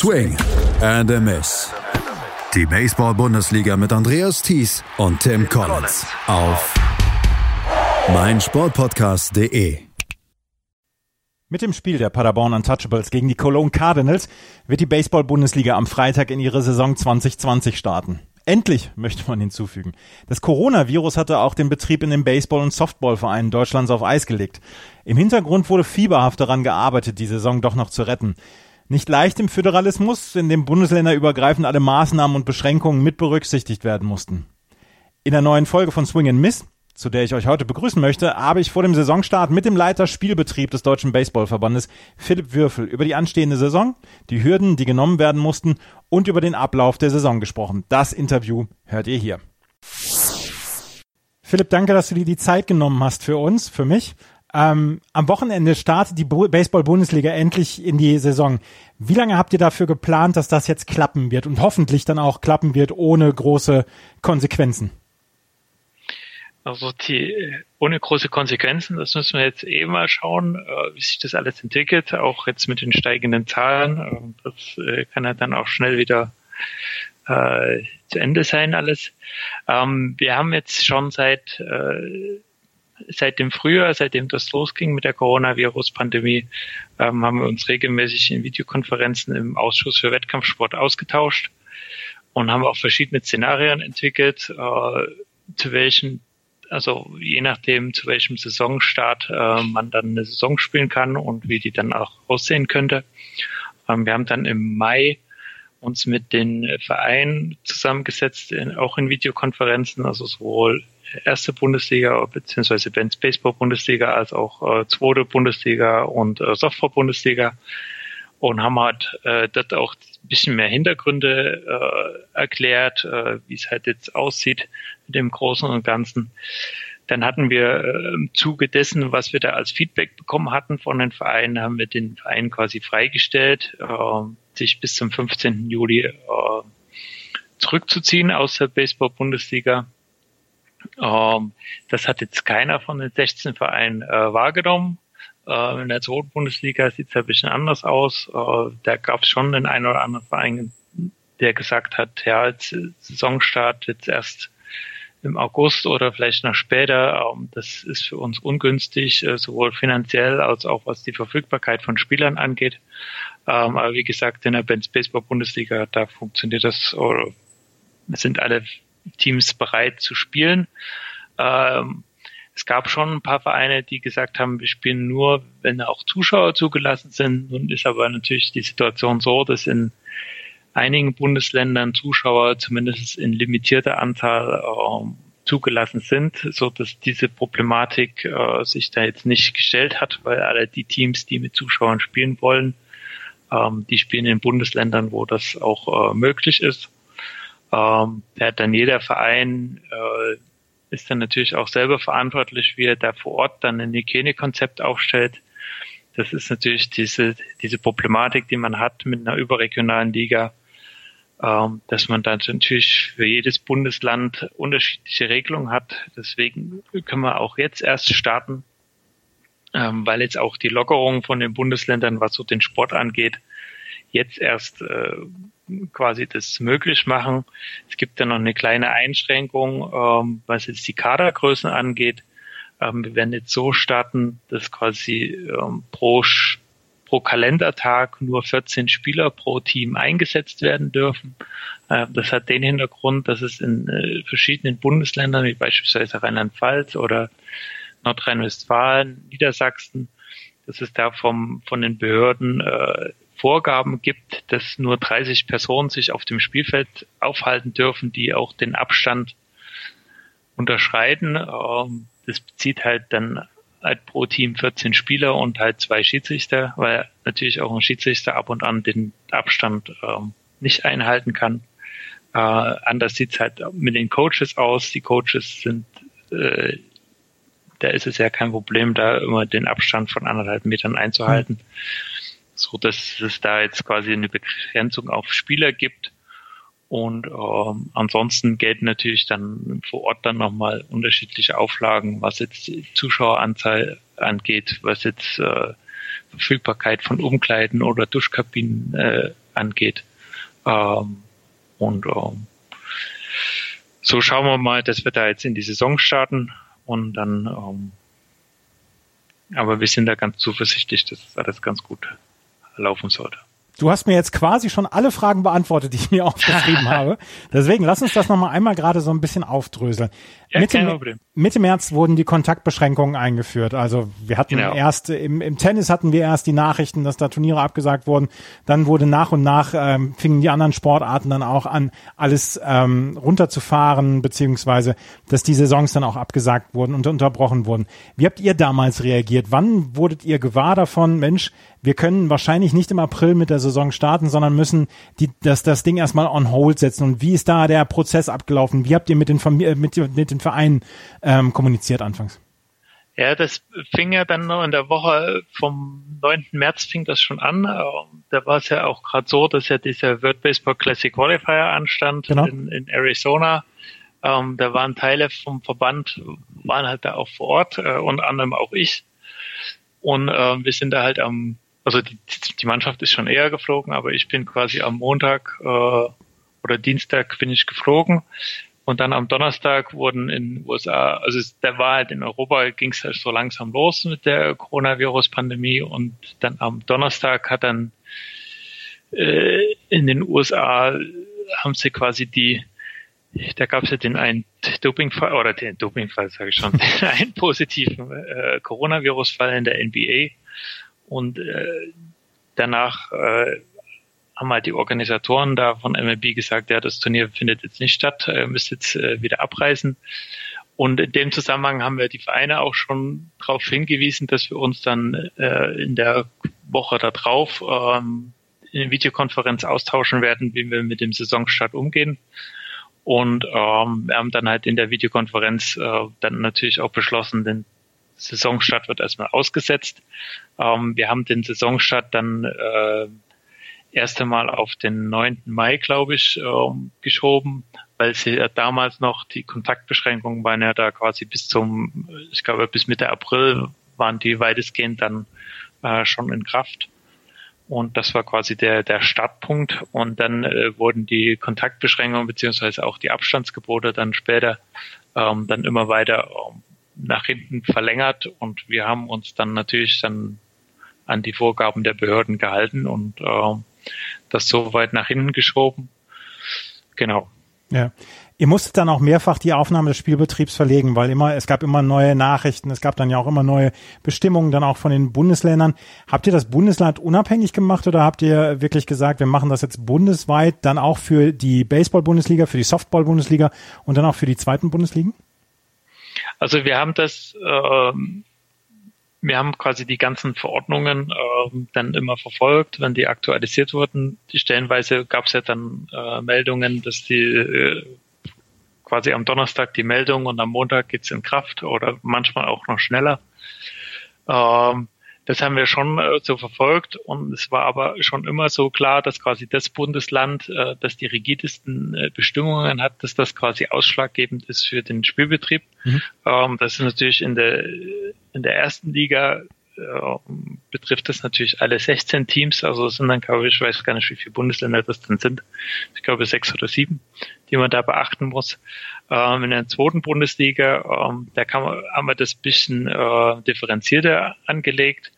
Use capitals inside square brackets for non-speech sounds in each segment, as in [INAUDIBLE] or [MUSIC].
Swing and a Miss. Die Baseball-Bundesliga mit Andreas Thies und Tim Collins auf meinsportpodcast.de. Mit dem Spiel der Paderborn Untouchables gegen die Cologne Cardinals wird die Baseball-Bundesliga am Freitag in ihre Saison 2020 starten. Endlich, möchte man hinzufügen. Das Coronavirus hatte auch den Betrieb in den Baseball- und Softballvereinen Deutschlands auf Eis gelegt. Im Hintergrund wurde fieberhaft daran gearbeitet, die Saison doch noch zu retten. Nicht leicht im Föderalismus, in dem bundesländerübergreifend alle Maßnahmen und Beschränkungen mit berücksichtigt werden mussten. In der neuen Folge von Swing and Miss, zu der ich euch heute begrüßen möchte, habe ich vor dem Saisonstart mit dem Leiter Spielbetrieb des Deutschen Baseballverbandes, Philipp Würfel, über die anstehende Saison, die Hürden, die genommen werden mussten und über den Ablauf der Saison gesprochen. Das Interview hört ihr hier. Philipp, danke, dass du dir die Zeit genommen hast für uns, für mich. Ähm, am Wochenende startet die Baseball-Bundesliga endlich in die Saison. Wie lange habt ihr dafür geplant, dass das jetzt klappen wird und hoffentlich dann auch klappen wird ohne große Konsequenzen? Also die ohne große Konsequenzen, das müssen wir jetzt eh mal schauen, äh, wie sich das alles entwickelt, auch jetzt mit den steigenden Zahlen. Äh, das äh, kann ja dann auch schnell wieder äh, zu Ende sein alles. Ähm, wir haben jetzt schon seit äh, seit dem Frühjahr, seitdem das losging mit der Coronavirus-Pandemie, ähm, haben wir uns regelmäßig in Videokonferenzen im Ausschuss für Wettkampfsport ausgetauscht und haben auch verschiedene Szenarien entwickelt, äh, zu welchen, also je nachdem, zu welchem Saisonstart äh, man dann eine Saison spielen kann und wie die dann auch aussehen könnte. Ähm, wir haben dann im Mai uns mit den Vereinen zusammengesetzt, in, auch in Videokonferenzen, also sowohl erste Bundesliga beziehungsweise Benz Baseball Bundesliga als auch äh, zweite Bundesliga und äh, Softball Bundesliga und haben halt äh, dort auch ein bisschen mehr Hintergründe äh, erklärt, äh, wie es halt jetzt aussieht mit dem Großen und Ganzen. Dann hatten wir äh, im Zuge dessen, was wir da als Feedback bekommen hatten von den Vereinen, haben wir den Verein quasi freigestellt, äh, sich bis zum 15. Juli äh, zurückzuziehen aus der Baseball-Bundesliga das hat jetzt keiner von den 16 Vereinen äh, wahrgenommen. Äh, in der zweiten Bundesliga sieht es ein bisschen anders aus. Äh, da gab es schon den einen oder anderen Verein, der gesagt hat, ja, jetzt Saisonstart jetzt erst im August oder vielleicht noch später. Ähm, das ist für uns ungünstig, äh, sowohl finanziell als auch was die Verfügbarkeit von Spielern angeht. Ähm, aber wie gesagt, in der Benz Baseball Bundesliga, da funktioniert das, oder sind alle Teams bereit zu spielen. Ähm, es gab schon ein paar Vereine, die gesagt haben, wir spielen nur, wenn auch Zuschauer zugelassen sind. Nun ist aber natürlich die Situation so, dass in einigen Bundesländern Zuschauer zumindest in limitierter Anzahl äh, zugelassen sind, so dass diese Problematik äh, sich da jetzt nicht gestellt hat, weil alle die Teams, die mit Zuschauern spielen wollen, ähm, die spielen in Bundesländern, wo das auch äh, möglich ist. Ähm, hat dann jeder Verein äh, ist dann natürlich auch selber verantwortlich, wie er da vor Ort dann ein Hygienekonzept aufstellt. Das ist natürlich diese, diese Problematik, die man hat mit einer überregionalen Liga, ähm, dass man dann natürlich für jedes Bundesland unterschiedliche Regelungen hat. Deswegen können wir auch jetzt erst starten, ähm, weil jetzt auch die Lockerung von den Bundesländern, was so den Sport angeht, jetzt erst äh, quasi das möglich machen. Es gibt ja noch eine kleine Einschränkung, ähm, was jetzt die Kadergrößen angeht. Ähm, wir werden jetzt so starten, dass quasi ähm, pro, pro Kalendertag nur 14 Spieler pro Team eingesetzt werden dürfen. Äh, das hat den Hintergrund, dass es in äh, verschiedenen Bundesländern, wie beispielsweise Rheinland-Pfalz oder Nordrhein-Westfalen, Niedersachsen, dass es da vom, von den Behörden äh, Vorgaben gibt, dass nur 30 Personen sich auf dem Spielfeld aufhalten dürfen, die auch den Abstand unterschreiten. Ähm, das bezieht halt dann halt pro Team 14 Spieler und halt zwei Schiedsrichter, weil natürlich auch ein Schiedsrichter ab und an den Abstand ähm, nicht einhalten kann. Äh, anders sieht's halt mit den Coaches aus. Die Coaches sind, äh, da ist es ja kein Problem, da immer den Abstand von anderthalb Metern einzuhalten. Mhm so dass es da jetzt quasi eine Begrenzung auf Spieler gibt. Und ähm, ansonsten gelten natürlich dann vor Ort dann nochmal unterschiedliche Auflagen, was jetzt Zuschaueranzahl angeht, was jetzt äh, Verfügbarkeit von Umkleiden oder Duschkabinen äh, angeht. Ähm, und ähm, so schauen wir mal, dass wir da jetzt in die Saison starten und dann, ähm, aber wir sind da ganz zuversichtlich, dass das alles ganz gut laufen sollte. Du hast mir jetzt quasi schon alle Fragen beantwortet, die ich mir [LAUGHS] aufgeschrieben [LAUGHS] habe. Deswegen lass uns das nochmal einmal gerade so ein bisschen aufdröseln. Ja, Mitte, Mitte März wurden die Kontaktbeschränkungen eingeführt. Also wir hatten genau. erst im, im Tennis hatten wir erst die Nachrichten, dass da Turniere abgesagt wurden. Dann wurde nach und nach ähm, fingen die anderen Sportarten dann auch an, alles ähm, runterzufahren, beziehungsweise dass die Saisons dann auch abgesagt wurden und unterbrochen wurden. Wie habt ihr damals reagiert? Wann wurdet ihr gewahr davon, Mensch, wir können wahrscheinlich nicht im April mit der Saison starten, sondern müssen die, das, das Ding erstmal on hold setzen. Und wie ist da der Prozess abgelaufen? Wie habt ihr mit den, Familie, mit, mit den Vereinen ähm, kommuniziert anfangs? Ja, das fing ja dann noch in der Woche vom 9. März fing das schon an. Ähm, da war es ja auch gerade so, dass ja dieser World Baseball Classic Qualifier anstand genau. in, in, Arizona. Ähm, da waren Teile vom Verband, waren halt da auch vor Ort, äh, unter anderem auch ich. Und äh, wir sind da halt am also die, die Mannschaft ist schon eher geflogen, aber ich bin quasi am Montag äh, oder Dienstag bin ich geflogen. Und dann am Donnerstag wurden in USA, also der war halt in Europa, ging es halt so langsam los mit der Coronavirus-Pandemie und dann am Donnerstag hat dann äh, in den USA haben sie quasi die, da gab es ja den einen Dopingfall, oder den Dopingfall sage ich schon, [LAUGHS] den einen positiven äh, Coronavirus-Fall in der NBA und äh, danach äh, haben halt die Organisatoren da von MLB gesagt, ja, das Turnier findet jetzt nicht statt, äh, müsst jetzt äh, wieder abreisen. Und in dem Zusammenhang haben wir die Vereine auch schon darauf hingewiesen, dass wir uns dann äh, in der Woche darauf ähm, in Videokonferenz austauschen werden, wie wir mit dem Saisonstart umgehen. Und ähm, wir haben dann halt in der Videokonferenz äh, dann natürlich auch beschlossen, den Saisonstart wird erstmal ausgesetzt. Ähm, wir haben den Saisonstart dann äh, erst einmal auf den 9. Mai, glaube ich, ähm, geschoben, weil sie ja damals noch die Kontaktbeschränkungen waren ja da quasi bis zum, ich glaube bis Mitte April waren die weitestgehend dann äh, schon in Kraft. Und das war quasi der, der Startpunkt. Und dann äh, wurden die Kontaktbeschränkungen beziehungsweise auch die Abstandsgebote dann später ähm, dann immer weiter ähm, nach hinten verlängert und wir haben uns dann natürlich dann an die Vorgaben der Behörden gehalten und äh, das so weit nach hinten geschoben. Genau. Ja. Ihr musstet dann auch mehrfach die Aufnahme des Spielbetriebs verlegen, weil immer, es gab immer neue Nachrichten, es gab dann ja auch immer neue Bestimmungen dann auch von den Bundesländern. Habt ihr das Bundesland unabhängig gemacht oder habt ihr wirklich gesagt, wir machen das jetzt bundesweit dann auch für die Baseball-Bundesliga, für die Softball-Bundesliga und dann auch für die zweiten Bundesligen? Also wir haben das, ähm, wir haben quasi die ganzen Verordnungen ähm, dann immer verfolgt, wenn die aktualisiert wurden. Die stellenweise gab es ja dann äh, Meldungen, dass die äh, quasi am Donnerstag die Meldung und am Montag geht's in Kraft oder manchmal auch noch schneller. Ähm, das haben wir schon äh, so verfolgt und es war aber schon immer so klar, dass quasi das Bundesland, äh, das die rigidesten äh, Bestimmungen hat, dass das quasi ausschlaggebend ist für den Spielbetrieb. Mhm. Ähm, das ist natürlich in der in der ersten Liga äh, betrifft das natürlich alle 16 Teams. Also es sind dann, glaube ich, ich weiß gar nicht, wie viele Bundesländer das dann sind. Ich glaube sechs oder sieben, die man da beachten muss. Ähm, in der zweiten Bundesliga, ähm, da kann man, haben wir das bisschen äh, differenzierter angelegt,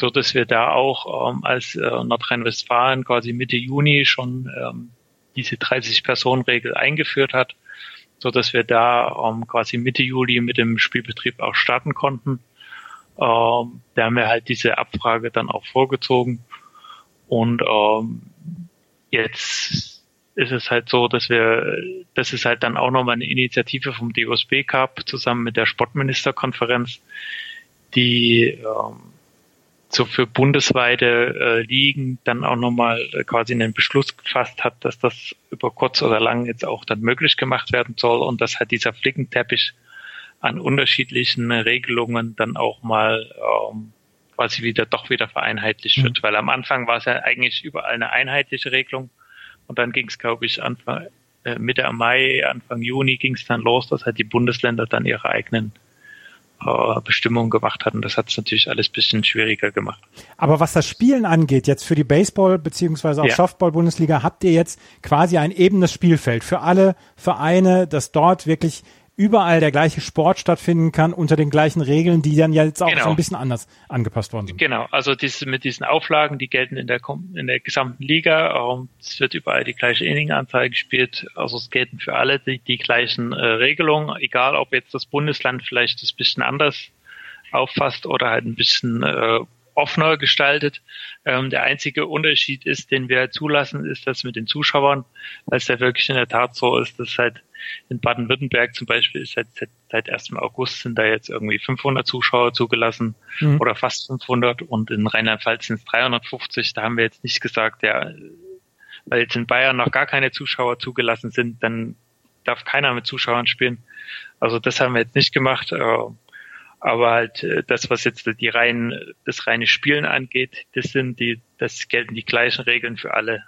so dass wir da auch ähm, als äh, Nordrhein-Westfalen quasi Mitte Juni schon ähm, diese 30-Personen-Regel eingeführt hat, so dass wir da ähm, quasi Mitte Juli mit dem Spielbetrieb auch starten konnten. Ähm, da haben wir halt diese Abfrage dann auch vorgezogen. Und ähm, jetzt ist es halt so, dass wir, dass es halt dann auch nochmal eine Initiative vom DOSB gab, zusammen mit der Sportministerkonferenz, die ähm, so für bundesweite äh, Ligen dann auch nochmal äh, quasi einen Beschluss gefasst hat, dass das über kurz oder lang jetzt auch dann möglich gemacht werden soll und dass halt dieser Flickenteppich an unterschiedlichen Regelungen dann auch mal ähm, quasi wieder doch wieder vereinheitlicht wird. Mhm. Weil am Anfang war es ja eigentlich überall eine einheitliche Regelung und dann ging es, glaube ich, Anfang, äh, Mitte Mai, Anfang Juni ging es dann los, dass halt die Bundesländer dann ihre eigenen äh, Bestimmungen gemacht hat. Und das hat es natürlich alles bisschen schwieriger gemacht. Aber was das Spielen angeht, jetzt für die Baseball- beziehungsweise auch ja. Softball-Bundesliga, habt ihr jetzt quasi ein ebenes Spielfeld für alle Vereine, dass dort wirklich überall der gleiche Sport stattfinden kann unter den gleichen Regeln, die dann jetzt auch genau. so ein bisschen anders angepasst worden sind. Genau, also diese, mit diesen Auflagen, die gelten in der, in der gesamten Liga. Es wird überall die gleiche Inninganzahl gespielt. Also es gelten für alle die, die gleichen äh, Regelungen, egal ob jetzt das Bundesland vielleicht das bisschen anders auffasst oder halt ein bisschen äh, offener gestaltet. Ähm, der einzige Unterschied ist, den wir zulassen, ist das mit den Zuschauern, weil es ja wirklich in der Tat so ist, dass halt in Baden-Württemberg zum Beispiel ist seit, seit, seit 1. August sind da jetzt irgendwie 500 Zuschauer zugelassen mhm. oder fast 500 und in Rheinland-Pfalz sind es 350. Da haben wir jetzt nicht gesagt, ja, weil jetzt in Bayern noch gar keine Zuschauer zugelassen sind, dann darf keiner mit Zuschauern spielen. Also das haben wir jetzt nicht gemacht. Äh, aber halt äh, das, was jetzt die rein, das reine Spielen angeht, das sind die, das gelten die gleichen Regeln für alle,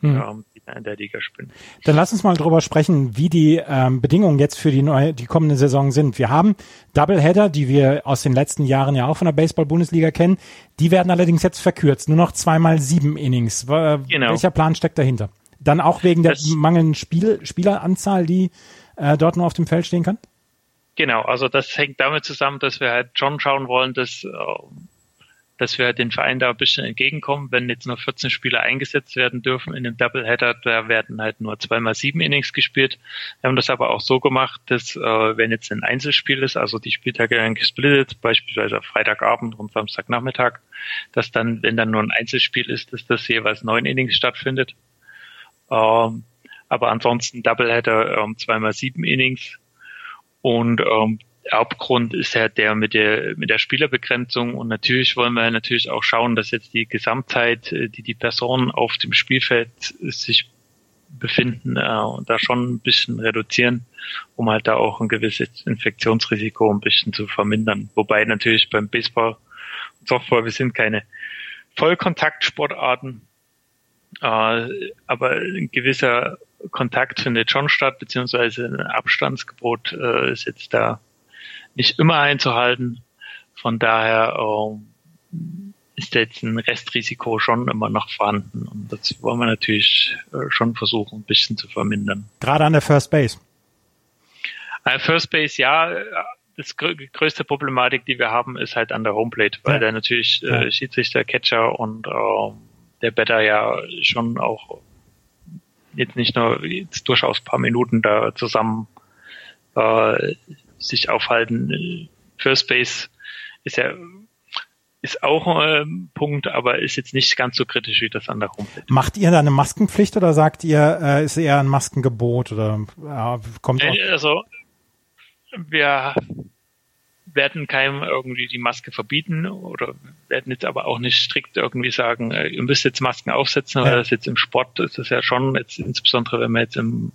hm. ähm, die in der Liga spielen. Dann lass uns mal drüber sprechen, wie die ähm, Bedingungen jetzt für die neue, die kommende Saison sind. Wir haben Doubleheader, die wir aus den letzten Jahren ja auch von der Baseball-Bundesliga kennen. Die werden allerdings jetzt verkürzt, nur noch zweimal sieben Innings. Genau. Welcher Plan steckt dahinter? Dann auch wegen der das, mangelnden Spiel, Spieleranzahl, die äh, dort nur auf dem Feld stehen kann? Genau, also das hängt damit zusammen, dass wir halt schon schauen wollen, dass, ähm, dass wir den Verein da ein bisschen entgegenkommen. Wenn jetzt nur 14 Spieler eingesetzt werden dürfen in dem Doubleheader, da werden halt nur zweimal sieben Innings gespielt. Wir haben das aber auch so gemacht, dass äh, wenn jetzt ein Einzelspiel ist, also die Spieltage dann gesplittet, beispielsweise Freitagabend und Samstagnachmittag, dass dann, wenn dann nur ein Einzelspiel ist, dass das jeweils neun Innings stattfindet. Ähm, aber ansonsten Doubleheader ähm, zweimal sieben Innings und ähm, Hauptgrund ist ja der mit der mit der Spielerbegrenzung und natürlich wollen wir natürlich auch schauen, dass jetzt die Gesamtzeit, äh, die die Personen auf dem Spielfeld sich befinden, äh, und da schon ein bisschen reduzieren, um halt da auch ein gewisses Infektionsrisiko ein bisschen zu vermindern. Wobei natürlich beim Baseball und Softball, wir sind keine Vollkontaktsportarten, äh, aber ein gewisser Kontakt findet schon statt, beziehungsweise ein Abstandsgebot äh, ist jetzt da nicht immer einzuhalten. Von daher äh, ist jetzt ein Restrisiko schon immer noch vorhanden und das wollen wir natürlich äh, schon versuchen, ein bisschen zu vermindern. Gerade an der First Base. An der First Base, ja. Das größte Problematik, die wir haben, ist halt an der Homeplate, weil ja. da natürlich äh, ja. Schiedsrichter, Catcher und äh, der Better ja schon auch jetzt nicht nur jetzt durchaus paar Minuten da zusammen äh, sich aufhalten. First Base ist ja ist auch ein Punkt, aber ist jetzt nicht ganz so kritisch wie das an der Homepage. Macht ihr da eine Maskenpflicht oder sagt ihr, äh, ist eher ein Maskengebot oder ja, kommt auch? Also wir werden keinem irgendwie die Maske verbieten oder werden jetzt aber auch nicht strikt irgendwie sagen, äh, ihr müsst jetzt Masken aufsetzen, weil ja. das jetzt im Sport ist das ja schon, jetzt insbesondere wenn wir jetzt im,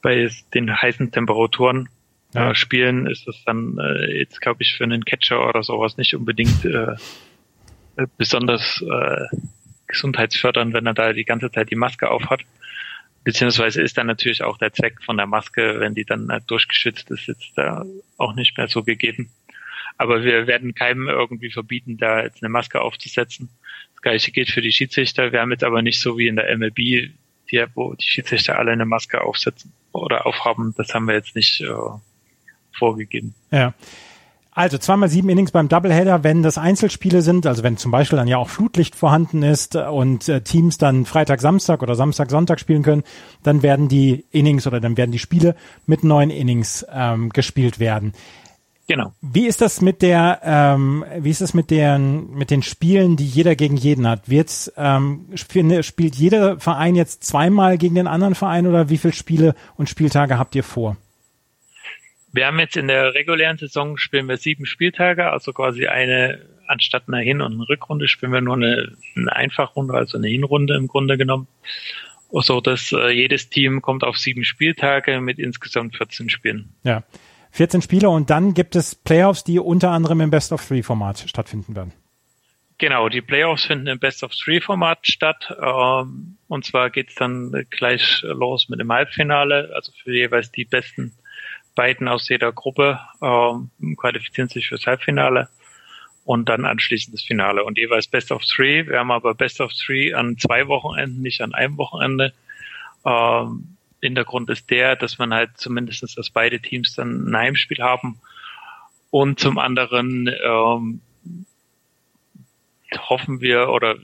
bei den heißen Temperaturen ja. äh, spielen, ist das dann äh, jetzt, glaube ich, für einen Catcher oder sowas nicht unbedingt äh, besonders äh, gesundheitsfördernd, wenn er da die ganze Zeit die Maske aufhat. Beziehungsweise ist dann natürlich auch der Zweck von der Maske, wenn die dann halt durchgeschützt ist, jetzt da auch nicht mehr so gegeben. Aber wir werden keinem irgendwie verbieten, da jetzt eine Maske aufzusetzen. Das gleiche gilt für die Schiedsrichter. Wir haben jetzt aber nicht so wie in der MLB, die, wo die Schiedsrichter alle eine Maske aufsetzen oder aufhaben. Das haben wir jetzt nicht äh, vorgegeben. Ja. Also zweimal sieben Innings beim Doubleheader, wenn das Einzelspiele sind, also wenn zum Beispiel dann ja auch Flutlicht vorhanden ist und äh, Teams dann Freitag, Samstag oder Samstag, Sonntag spielen können, dann werden die Innings oder dann werden die Spiele mit neun Innings ähm, gespielt werden. Genau. Wie ist das mit der, ähm, wie ist das mit den mit den Spielen, die jeder gegen jeden hat? Wird's, ähm, spielt jeder Verein jetzt zweimal gegen den anderen Verein oder wie viele Spiele und Spieltage habt ihr vor? Wir haben jetzt in der regulären Saison spielen wir sieben Spieltage, also quasi eine, anstatt einer Hin- und Rückrunde spielen wir nur eine, eine Einfachrunde, also eine Hinrunde im Grunde genommen. So dass äh, jedes Team kommt auf sieben Spieltage mit insgesamt 14 Spielen. Ja. 14 Spiele und dann gibt es Playoffs, die unter anderem im Best of Three Format stattfinden werden. Genau, die Playoffs finden im Best of Three Format statt. Ähm, und zwar geht's dann gleich los mit dem Halbfinale, also für jeweils die besten beiden aus jeder Gruppe äh, qualifizieren sich fürs Halbfinale und dann anschließend das Finale und jeweils Best of Three. Wir haben aber Best of Three an zwei Wochenenden, nicht an einem Wochenende. Ähm, Hintergrund ist der, dass man halt zumindestens, dass beide Teams dann ein Heimspiel haben und zum anderen ähm, hoffen wir oder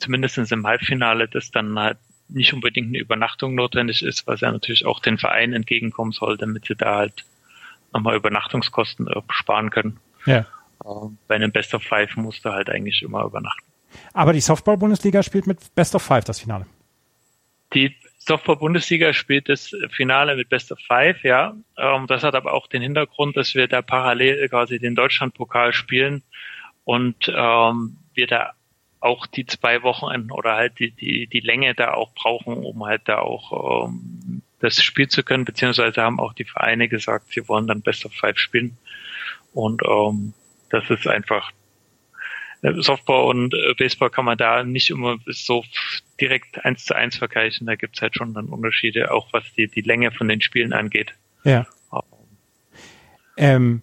zumindestens im Halbfinale, dass dann halt nicht unbedingt eine Übernachtung notwendig ist, was ja natürlich auch den Verein entgegenkommen soll, damit sie da halt nochmal Übernachtungskosten sparen können. Ja. Ähm, bei einem Best of Five musst du halt eigentlich immer übernachten. Aber die Softball-Bundesliga spielt mit Best of Five das Finale. Die Softball-Bundesliga spielt das Finale mit Best of Five, ja. Ähm, das hat aber auch den Hintergrund, dass wir da parallel quasi den Deutschlandpokal spielen und ähm, wir da auch die zwei Wochenenden oder halt die, die, die Länge da auch brauchen, um halt da auch ähm, das Spiel zu können, beziehungsweise haben auch die Vereine gesagt, sie wollen dann Best of Five spielen. Und ähm, das ist einfach äh, Softball und äh, Baseball kann man da nicht immer so direkt eins zu eins vergleichen. Da gibt's halt schon dann Unterschiede, auch was die, die Länge von den Spielen angeht. Ja. Ähm,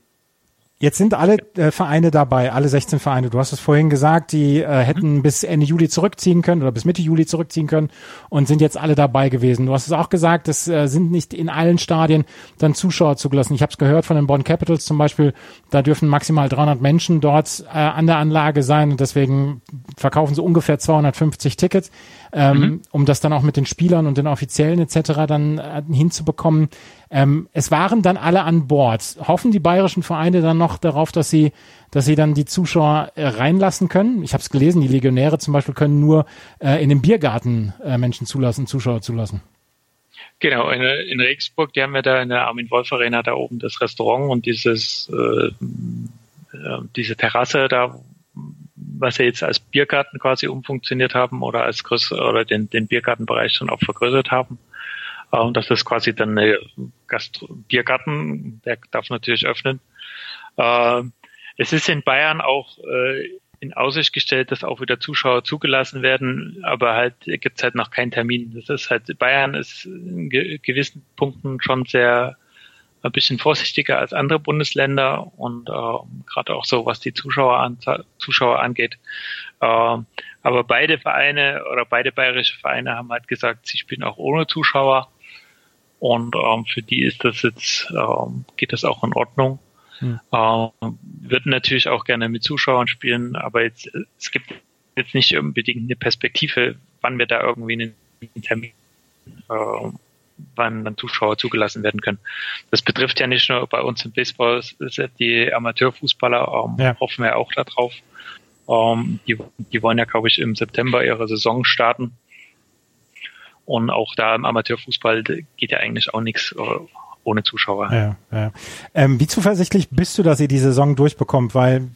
Jetzt sind alle äh, Vereine dabei, alle 16 Vereine. Du hast es vorhin gesagt, die äh, hätten mhm. bis Ende Juli zurückziehen können oder bis Mitte Juli zurückziehen können und sind jetzt alle dabei gewesen. Du hast es auch gesagt, es äh, sind nicht in allen Stadien dann Zuschauer zugelassen. Ich habe es gehört von den Bonn Capitals zum Beispiel, da dürfen maximal 300 Menschen dort äh, an der Anlage sein und deswegen verkaufen sie ungefähr 250 Tickets, ähm, mhm. um das dann auch mit den Spielern und den Offiziellen etc. dann äh, hinzubekommen. Ähm, es waren dann alle an Bord. Hoffen die bayerischen Vereine dann noch darauf, dass sie, dass sie dann die Zuschauer äh, reinlassen können? Ich habe es gelesen, die Legionäre zum Beispiel können nur äh, in dem Biergarten äh, Menschen zulassen, Zuschauer zulassen. Genau, in, in Regensburg, die haben wir da in der Armin Wolf Arena da oben das Restaurant und dieses äh, äh, diese Terrasse da, was wir jetzt als Biergarten quasi umfunktioniert haben oder als größer oder den, den Biergartenbereich schon auch vergrößert haben. Und das ist quasi dann eine Gast Biergarten, der darf natürlich öffnen. Ähm, es ist in Bayern auch äh, in Aussicht gestellt, dass auch wieder Zuschauer zugelassen werden, aber halt gibt es halt noch keinen Termin. Das ist halt, Bayern ist in gewissen Punkten schon sehr ein bisschen vorsichtiger als andere Bundesländer und äh, gerade auch so, was die Zuschauer, Zuschauer angeht. Äh, aber beide Vereine oder beide bayerische Vereine haben halt gesagt, sie spielen auch ohne Zuschauer. Und ähm, für die ist das jetzt, ähm, geht das auch in Ordnung. Hm. Ähm, würden natürlich auch gerne mit Zuschauern spielen, aber jetzt, es gibt jetzt nicht unbedingt eine Perspektive, wann wir da irgendwie einen Termin, äh, wann dann Zuschauer zugelassen werden können. Das betrifft ja nicht nur bei uns im Baseball, die Amateurfußballer ähm, ja. hoffen wir auch darauf. Ähm, die, die wollen ja, glaube ich, im September ihre Saison starten. Und auch da im Amateurfußball geht ja eigentlich auch nichts äh, ohne Zuschauer. Ja, ja. Ähm, wie zuversichtlich bist du, dass ihr die Saison durchbekommt? Weil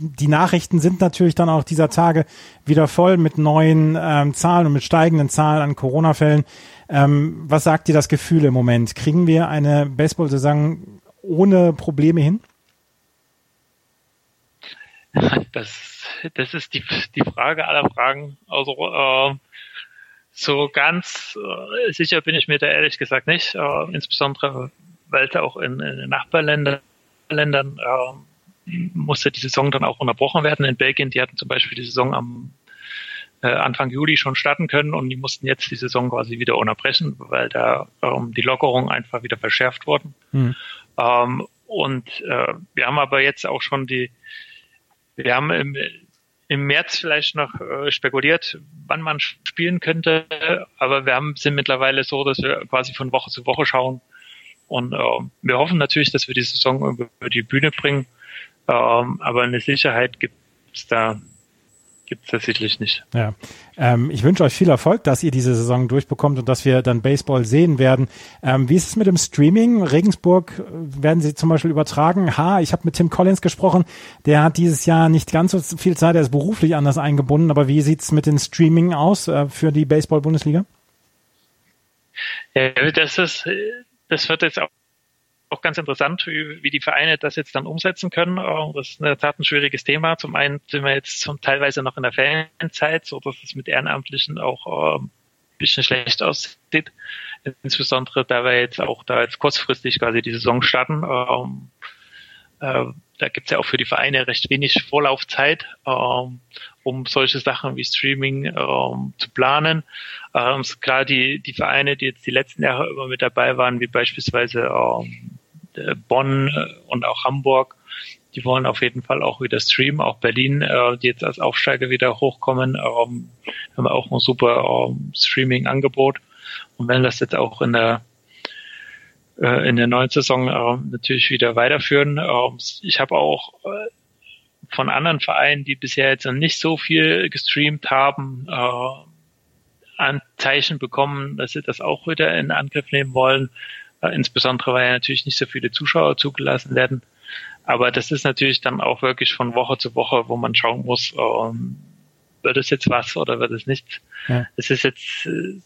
die Nachrichten sind natürlich dann auch dieser Tage wieder voll mit neuen ähm, Zahlen und mit steigenden Zahlen an Corona-Fällen. Ähm, was sagt dir das Gefühl im Moment? Kriegen wir eine Baseball-Saison ohne Probleme hin? [LAUGHS] Das, das ist die, die Frage aller Fragen. Also äh, so ganz äh, sicher bin ich mir da ehrlich gesagt nicht, äh, insbesondere weil es auch in, in Nachbarländern Ländern, äh, musste die Saison dann auch unterbrochen werden. In Belgien, die hatten zum Beispiel die Saison am äh, Anfang Juli schon starten können und die mussten jetzt die Saison quasi wieder unterbrechen, weil da ähm, die Lockerungen einfach wieder verschärft wurden. Mhm. Ähm, und äh, wir haben aber jetzt auch schon die, wir haben im, im März vielleicht noch äh, spekuliert, wann man spielen könnte, aber wir haben, sind mittlerweile so, dass wir quasi von Woche zu Woche schauen und äh, wir hoffen natürlich, dass wir die Saison über die Bühne bringen, ähm, aber eine Sicherheit gibt es da gibt es tatsächlich nicht. Ja, ähm, ich wünsche euch viel Erfolg, dass ihr diese Saison durchbekommt und dass wir dann Baseball sehen werden. Ähm, wie ist es mit dem Streaming? Regensburg äh, werden sie zum Beispiel übertragen. Ha, ich habe mit Tim Collins gesprochen. Der hat dieses Jahr nicht ganz so viel Zeit, er ist beruflich anders eingebunden. Aber wie sieht's mit den Streaming aus äh, für die Baseball-Bundesliga? Ja, das ist, das wird jetzt auch auch ganz interessant, wie, wie die Vereine das jetzt dann umsetzen können. Das ist in der Tat ein schwieriges Thema. Zum einen sind wir jetzt zum, teilweise noch in der Ferienzeit, so dass es mit Ehrenamtlichen auch ähm, bisschen schlecht aussieht. Insbesondere da wir jetzt auch da jetzt kurzfristig quasi die Saison starten. Ähm, äh, da gibt's ja auch für die Vereine recht wenig Vorlaufzeit, ähm, um solche Sachen wie Streaming ähm, zu planen. Ähm, Gerade die, die Vereine, die jetzt die letzten Jahre immer mit dabei waren, wie beispielsweise ähm, Bonn äh, und auch Hamburg, die wollen auf jeden Fall auch wieder streamen. Auch Berlin, äh, die jetzt als Aufsteiger wieder hochkommen, ähm, haben auch ein super ähm, Streaming-Angebot. Und wenn das jetzt auch in der äh, in der neuen Saison äh, natürlich wieder weiterführen. Äh, ich habe auch äh, von anderen Vereinen, die bisher jetzt noch nicht so viel gestreamt haben, äh, Anzeichen bekommen, dass sie das auch wieder in Angriff nehmen wollen. Äh, insbesondere weil ja natürlich nicht so viele Zuschauer zugelassen werden. Aber das ist natürlich dann auch wirklich von Woche zu Woche, wo man schauen muss, ähm, wird es jetzt was oder wird es nicht. Ja. Es ist jetzt äh,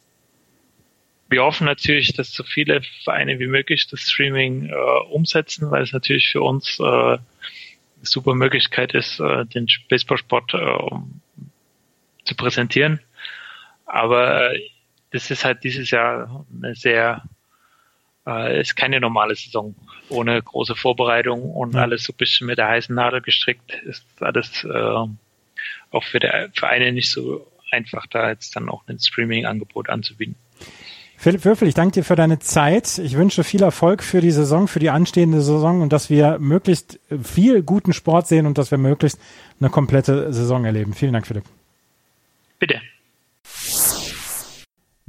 wir hoffen natürlich, dass so viele Vereine wie möglich das Streaming äh, umsetzen, weil es natürlich für uns äh, eine super Möglichkeit ist, äh, den Baseballsport äh, zu präsentieren. Aber das ist halt dieses Jahr eine sehr, äh, ist keine normale Saison ohne große Vorbereitung und alles so ein bisschen mit der heißen Nadel gestrickt. Ist alles äh, auch für die Vereine nicht so einfach, da jetzt dann auch ein Streaming-Angebot anzubieten. Philipp Würfel, ich danke dir für deine Zeit. Ich wünsche viel Erfolg für die Saison, für die anstehende Saison und dass wir möglichst viel guten Sport sehen und dass wir möglichst eine komplette Saison erleben. Vielen Dank, Philipp. Bitte.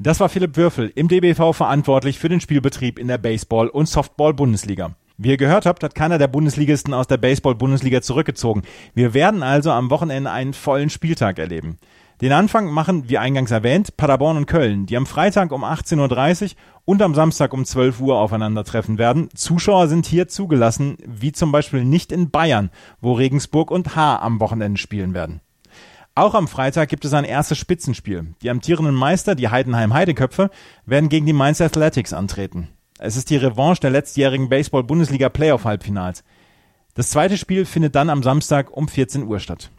Das war Philipp Würfel, im DBV verantwortlich für den Spielbetrieb in der Baseball- und Softball-Bundesliga. Wie ihr gehört habt, hat keiner der Bundesligisten aus der Baseball-Bundesliga zurückgezogen. Wir werden also am Wochenende einen vollen Spieltag erleben. Den Anfang machen, wie eingangs erwähnt, Paderborn und Köln, die am Freitag um 18.30 Uhr und am Samstag um 12 Uhr aufeinandertreffen werden. Zuschauer sind hier zugelassen, wie zum Beispiel nicht in Bayern, wo Regensburg und Haar am Wochenende spielen werden. Auch am Freitag gibt es ein erstes Spitzenspiel. Die amtierenden Meister, die Heidenheim Heideköpfe, werden gegen die Mainz Athletics antreten. Es ist die Revanche der letztjährigen Baseball-Bundesliga Playoff-Halbfinals. Das zweite Spiel findet dann am Samstag um 14 Uhr statt.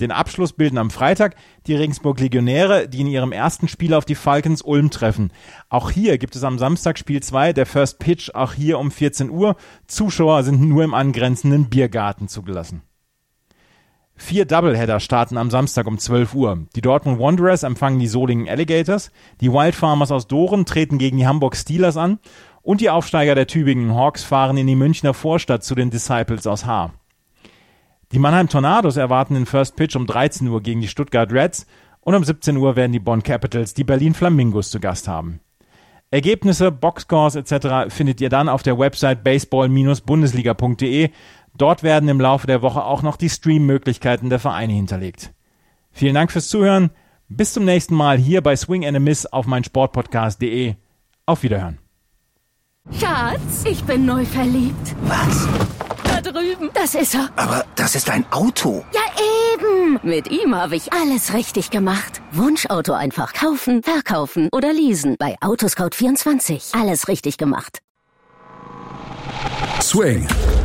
Den Abschluss bilden am Freitag die Regensburg Legionäre, die in ihrem ersten Spiel auf die Falcons Ulm treffen. Auch hier gibt es am Samstag Spiel 2, der First Pitch, auch hier um 14 Uhr. Zuschauer sind nur im angrenzenden Biergarten zugelassen. Vier Doubleheader starten am Samstag um 12 Uhr. Die Dortmund Wanderers empfangen die Solingen Alligators, die Wild Farmers aus Doren treten gegen die Hamburg Steelers an und die Aufsteiger der Tübingen Hawks fahren in die Münchner Vorstadt zu den Disciples aus Haar. Die Mannheim Tornados erwarten den First Pitch um 13 Uhr gegen die Stuttgart Reds und um 17 Uhr werden die Bonn Capitals die Berlin Flamingos zu Gast haben. Ergebnisse, Boxscores etc. findet ihr dann auf der Website baseball-bundesliga.de. Dort werden im Laufe der Woche auch noch die Streammöglichkeiten der Vereine hinterlegt. Vielen Dank fürs Zuhören. Bis zum nächsten Mal hier bei Swing and a Miss auf meinsportpodcast.de. Auf Wiederhören. Schatz, ich bin neu verliebt. Was? drüben. Das ist er. Aber das ist ein Auto. Ja, eben. Mit ihm habe ich alles richtig gemacht. Wunschauto einfach kaufen, verkaufen oder leasen. Bei Autoscout24. Alles richtig gemacht. Swing